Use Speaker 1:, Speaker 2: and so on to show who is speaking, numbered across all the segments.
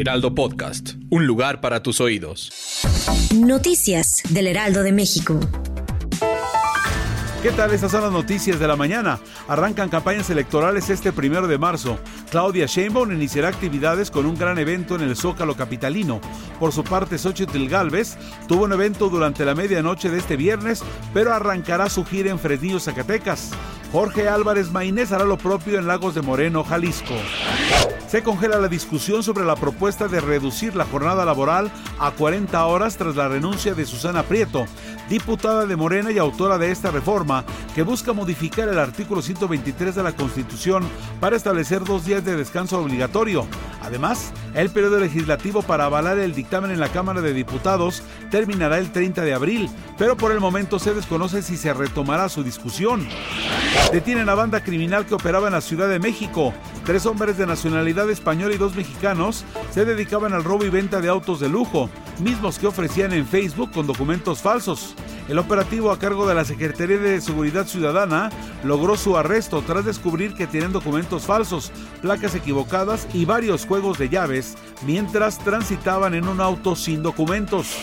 Speaker 1: Heraldo Podcast. Un lugar para tus oídos.
Speaker 2: Noticias del Heraldo de México.
Speaker 3: ¿Qué tal? Estas son las noticias de la mañana. Arrancan campañas electorales este primero de marzo. Claudia Sheinbaum iniciará actividades con un gran evento en el Zócalo Capitalino. Por su parte, Xochitl Galvez tuvo un evento durante la medianoche de este viernes, pero arrancará su gira en Fresnillo, Zacatecas. Jorge Álvarez Maínez hará lo propio en Lagos de Moreno, Jalisco. Se congela la discusión sobre la propuesta de reducir la jornada laboral a 40 horas tras la renuncia de Susana Prieto, diputada de Morena y autora de esta reforma que busca modificar el artículo 123 de la Constitución para establecer dos días de descanso obligatorio. Además, el periodo legislativo para avalar el dictamen en la Cámara de Diputados terminará el 30 de abril, pero por el momento se desconoce si se retomará su discusión. Detienen a banda criminal que operaba en la Ciudad de México. Tres hombres de nacionalidad española y dos mexicanos se dedicaban al robo y venta de autos de lujo, mismos que ofrecían en Facebook con documentos falsos. El operativo a cargo de la Secretaría de Seguridad Ciudadana logró su arresto tras descubrir que tienen documentos falsos, placas equivocadas y varios juegos de llaves mientras transitaban en un auto sin documentos.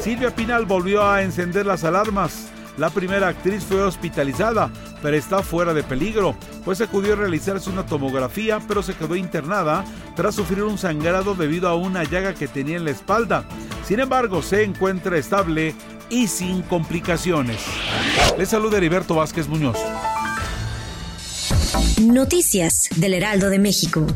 Speaker 3: Silvia Pinal volvió a encender las alarmas. La primera actriz fue hospitalizada, pero está fuera de peligro, pues acudió a realizarse una tomografía, pero se quedó internada tras sufrir un sangrado debido a una llaga que tenía en la espalda. Sin embargo, se encuentra estable y sin complicaciones. Les saluda Heriberto Vázquez Muñoz.
Speaker 2: Noticias del Heraldo de México.